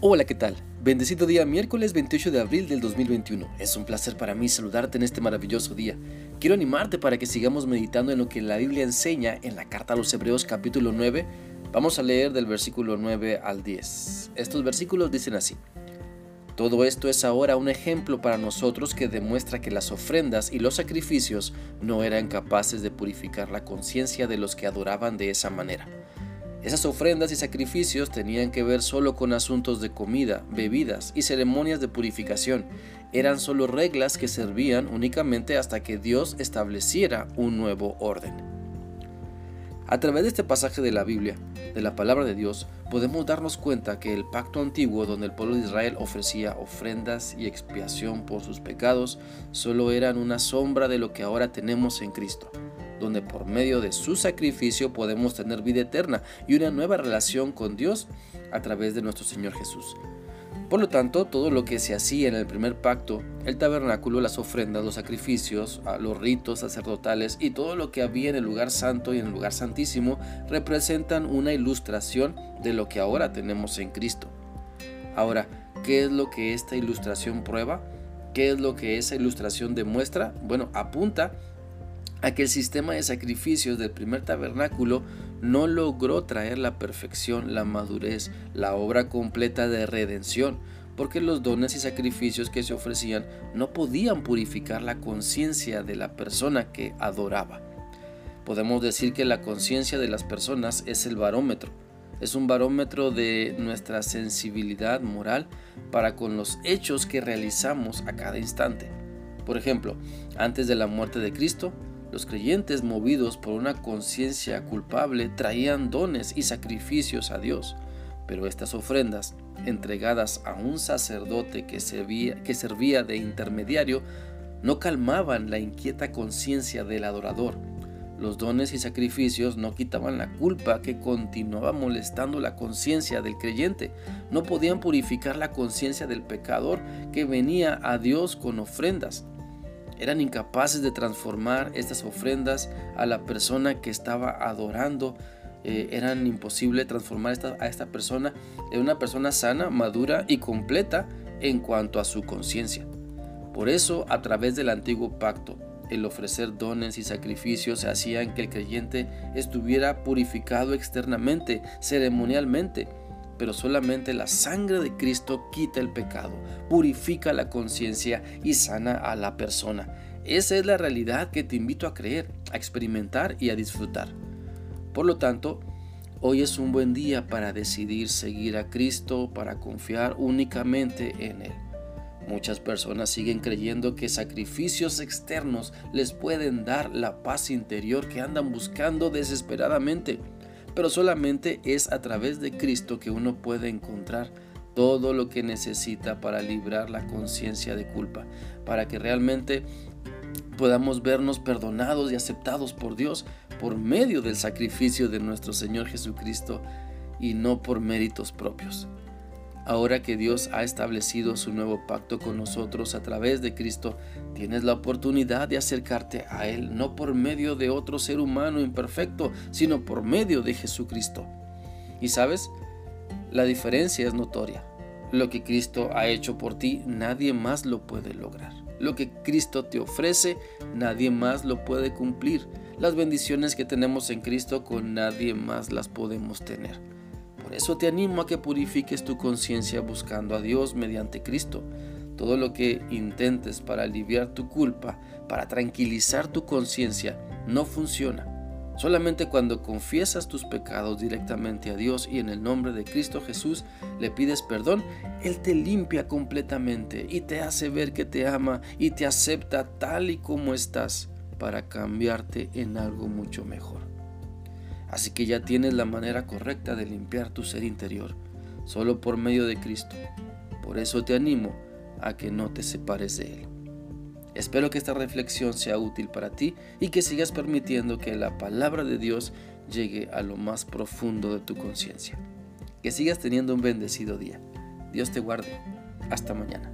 Hola, ¿qué tal? Bendecido día miércoles 28 de abril del 2021. Es un placer para mí saludarte en este maravilloso día. Quiero animarte para que sigamos meditando en lo que la Biblia enseña en la carta a los Hebreos capítulo 9. Vamos a leer del versículo 9 al 10. Estos versículos dicen así. Todo esto es ahora un ejemplo para nosotros que demuestra que las ofrendas y los sacrificios no eran capaces de purificar la conciencia de los que adoraban de esa manera esas ofrendas y sacrificios tenían que ver solo con asuntos de comida, bebidas y ceremonias de purificación. Eran solo reglas que servían únicamente hasta que Dios estableciera un nuevo orden. A través de este pasaje de la Biblia, de la palabra de Dios, podemos darnos cuenta que el pacto antiguo donde el pueblo de Israel ofrecía ofrendas y expiación por sus pecados solo eran una sombra de lo que ahora tenemos en Cristo donde por medio de su sacrificio podemos tener vida eterna y una nueva relación con Dios a través de nuestro Señor Jesús. Por lo tanto, todo lo que se hacía en el primer pacto, el tabernáculo, las ofrendas, los sacrificios, los ritos sacerdotales y todo lo que había en el lugar santo y en el lugar santísimo representan una ilustración de lo que ahora tenemos en Cristo. Ahora, ¿qué es lo que esta ilustración prueba? ¿Qué es lo que esa ilustración demuestra? Bueno, apunta a que el sistema de sacrificios del primer tabernáculo no logró traer la perfección, la madurez, la obra completa de redención, porque los dones y sacrificios que se ofrecían no podían purificar la conciencia de la persona que adoraba. Podemos decir que la conciencia de las personas es el barómetro, es un barómetro de nuestra sensibilidad moral para con los hechos que realizamos a cada instante. Por ejemplo, antes de la muerte de Cristo, los creyentes, movidos por una conciencia culpable, traían dones y sacrificios a Dios, pero estas ofrendas, entregadas a un sacerdote que servía, que servía de intermediario, no calmaban la inquieta conciencia del adorador. Los dones y sacrificios no quitaban la culpa que continuaba molestando la conciencia del creyente. No podían purificar la conciencia del pecador que venía a Dios con ofrendas eran incapaces de transformar estas ofrendas a la persona que estaba adorando. Eh, eran imposible transformar a esta persona en una persona sana, madura y completa en cuanto a su conciencia. Por eso, a través del antiguo pacto, el ofrecer dones y sacrificios hacían que el creyente estuviera purificado externamente, ceremonialmente, pero solamente la sangre de Cristo quita el pecado, purifica la conciencia y sana a la persona. Esa es la realidad que te invito a creer, a experimentar y a disfrutar. Por lo tanto, hoy es un buen día para decidir seguir a Cristo, para confiar únicamente en Él. Muchas personas siguen creyendo que sacrificios externos les pueden dar la paz interior que andan buscando desesperadamente pero solamente es a través de Cristo que uno puede encontrar todo lo que necesita para librar la conciencia de culpa, para que realmente podamos vernos perdonados y aceptados por Dios por medio del sacrificio de nuestro Señor Jesucristo y no por méritos propios. Ahora que Dios ha establecido su nuevo pacto con nosotros a través de Cristo, tienes la oportunidad de acercarte a Él no por medio de otro ser humano imperfecto, sino por medio de Jesucristo. Y sabes, la diferencia es notoria. Lo que Cristo ha hecho por ti, nadie más lo puede lograr. Lo que Cristo te ofrece, nadie más lo puede cumplir. Las bendiciones que tenemos en Cristo, con nadie más las podemos tener. Por eso te animo a que purifiques tu conciencia buscando a Dios mediante Cristo. Todo lo que intentes para aliviar tu culpa, para tranquilizar tu conciencia, no funciona. Solamente cuando confiesas tus pecados directamente a Dios y en el nombre de Cristo Jesús le pides perdón, Él te limpia completamente y te hace ver que te ama y te acepta tal y como estás para cambiarte en algo mucho mejor. Así que ya tienes la manera correcta de limpiar tu ser interior, solo por medio de Cristo. Por eso te animo a que no te separes de Él. Espero que esta reflexión sea útil para ti y que sigas permitiendo que la palabra de Dios llegue a lo más profundo de tu conciencia. Que sigas teniendo un bendecido día. Dios te guarde. Hasta mañana.